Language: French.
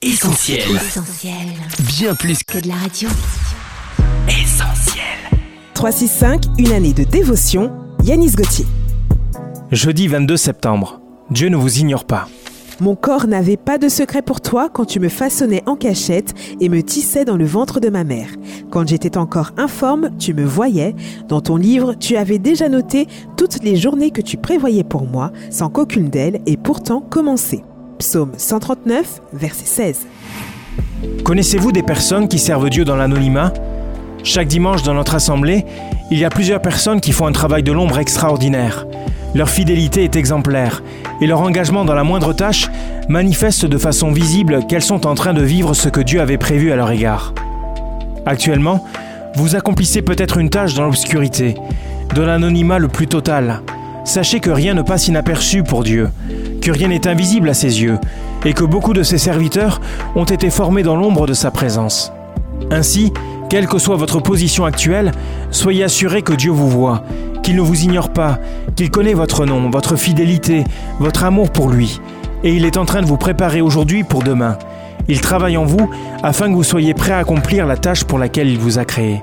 Essentiel. Essentiel. Bien plus Que de la radio. qu'essentiel. 365, une année de dévotion, Yanis Gauthier. Jeudi 22 septembre. Dieu ne vous ignore pas. Mon corps n'avait pas de secret pour toi quand tu me façonnais en cachette et me tissais dans le ventre de ma mère. Quand j'étais encore informe, tu me voyais. Dans ton livre, tu avais déjà noté toutes les journées que tu prévoyais pour moi, sans qu'aucune d'elles ait pourtant commencé. Psaume 139, verset 16. Connaissez-vous des personnes qui servent Dieu dans l'anonymat? Chaque dimanche dans notre assemblée, il y a plusieurs personnes qui font un travail de l'ombre extraordinaire. Leur fidélité est exemplaire et leur engagement dans la moindre tâche manifeste de façon visible qu'elles sont en train de vivre ce que Dieu avait prévu à leur égard. Actuellement, vous accomplissez peut-être une tâche dans l'obscurité, dans l'anonymat le plus total. Sachez que rien ne passe inaperçu pour Dieu, que rien n'est invisible à ses yeux, et que beaucoup de ses serviteurs ont été formés dans l'ombre de sa présence. Ainsi, quelle que soit votre position actuelle, soyez assurés que Dieu vous voit, qu'il ne vous ignore pas, qu'il connaît votre nom, votre fidélité, votre amour pour lui, et il est en train de vous préparer aujourd'hui pour demain. Il travaille en vous afin que vous soyez prêts à accomplir la tâche pour laquelle il vous a créé.